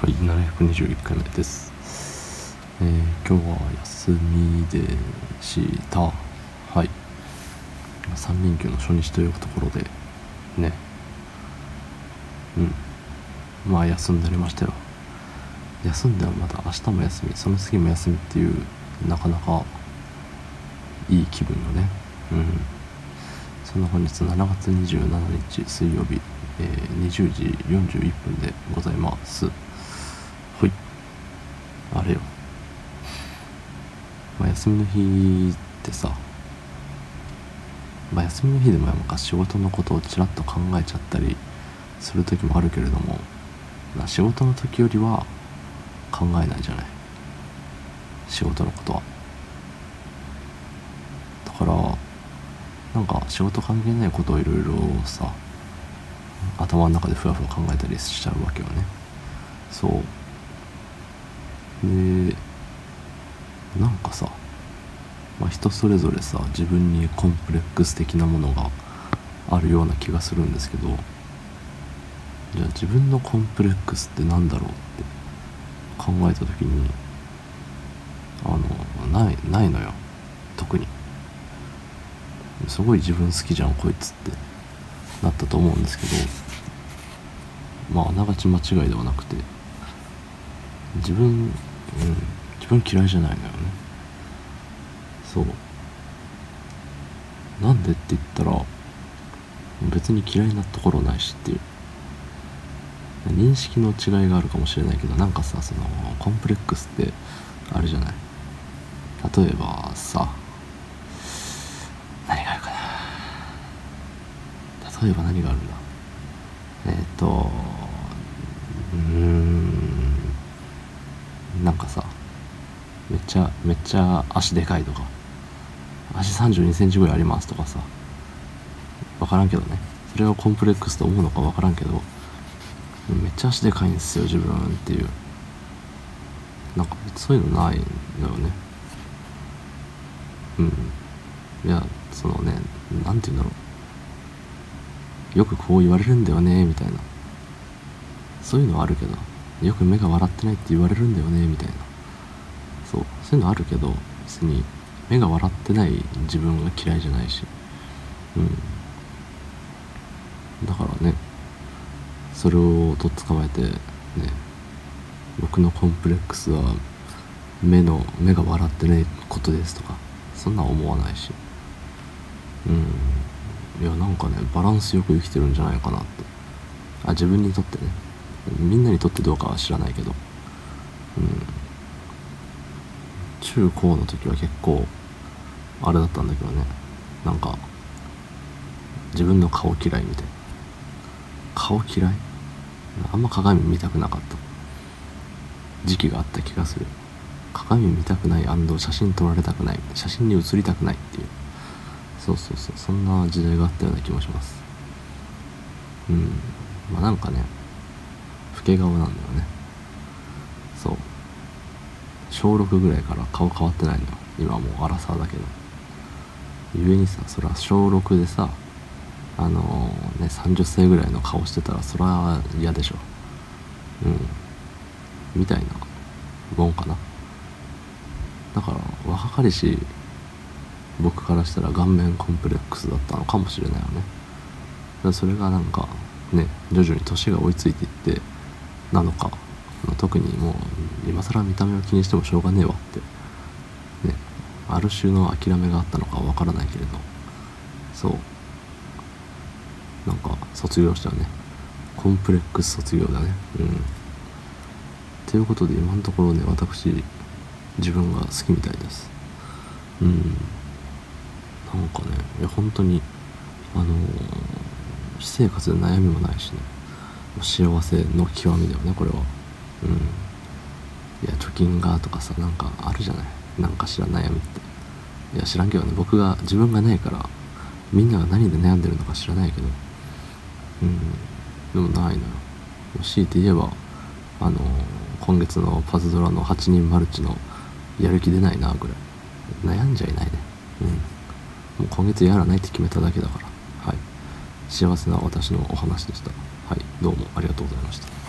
はい、721回目です。えー今日は休みでした。はい。3連休の初日というところで、ね。うん。まあ休んでありましたよ。休んではまた明日も休み、その次も休みっていう、なかなかいい気分よね。うん。そんな本日7月27日水曜日、えー20時41分でございます。あれよ。まあ、休みの日ってさ、まあ、休みの日でもなんか仕事のことをちらっと考えちゃったりする時もあるけれども、まあ、仕事の時よりは考えないじゃない。仕事のことは。だから、なんか仕事関係ないことをいろいろさ頭の中でふわふわ考えたりしちゃうわけよねそうでなんかさ、まあ、人それぞれさ自分にコンプレックス的なものがあるような気がするんですけどじゃあ自分のコンプレックスってなんだろうって考えた時にあのないないのよ。特に。すごい自分好きじゃんこいつってなったと思うんですけどまああながち間違いではなくて自分、自分嫌いじゃないのよね。そう。なんでって言ったら別に嫌いなところないしっていう。認識の違いがあるかもしれないけどなんかさそのコンプレックスってあるじゃない？例えばさ何があるかな？例えば何があるんだ？えっ、とうん。なんかさめっちゃめっちゃ足でかいとか足3 2センチぐらいありますとかさ分からんけどね。それをコンプレックスと思うのか分からんけどめっちゃ足でかいんですよ自分っていう。なんかそういうのないのよね。うん。いやそのねなんて言うんだろう。よくこう言われるんだよねみたいな。そういうのはあるけど。よく目が笑ってないって言われるんだよねみたいな。そう。そういうのあるけど別に目が笑ってない自分が嫌いじゃないし。うん。だからねそれをとっ捕まえてね僕のコンプレックスは目の目が笑ってないことですとかそんな思わないし。うん。いやなんかねバランスよく生きてるんじゃないかなって。あ自分にとってね。みんなにとってどうかは知らないけど。うん。中高の時は結構あれだったんだけどね。なんか自分の顔嫌いみたい。な顔嫌い？あんま鏡見たくなかった。時期があった気がする。鏡見たくない。写真撮られたくない。写真に写りたくないっていう。そうそうそう。そんな時代があったような気もします。うん。まあなんかね老け顔なんだよね。そう。小6ぐらいから顔変わってないのよ今はもうアラサーだけど。故にさそれは小6でさあのー、ね30歳ぐらいの顔してたらそれは嫌でしょ。うん。みたいなもんかな。だから若かりし僕からしたら顔面コンプレックスだったのかもしれないよね。それがなんかね徐々に年が追いついていってなのか。特にもう今更見た目を気にしてもしょうがねえわって。ね。ある種の諦めがあったのかはわからないけれど。そう。なんか卒業したよね。コンプレックス卒業だね。うん。ということで今のところね私自分が好きみたいです。うん。なんかねいや本当にあのー、私生活で悩みもないしね。幸せの極みだよねこれは。うん。いや貯金がとかさなんかあるじゃない？なんかしら悩みって。いや知らんけどね僕が自分がないからみんなが何で悩んでるのか知らないけど。うん。でもないのよ。強いて言えばあの、今月のパズドラの8人マルチのやる気出ないなぐらい。悩んじゃいないね。うん。もう今月やらないって決めただけだから。はい。幸せな私のお話でした。はいどうもありがとうございました。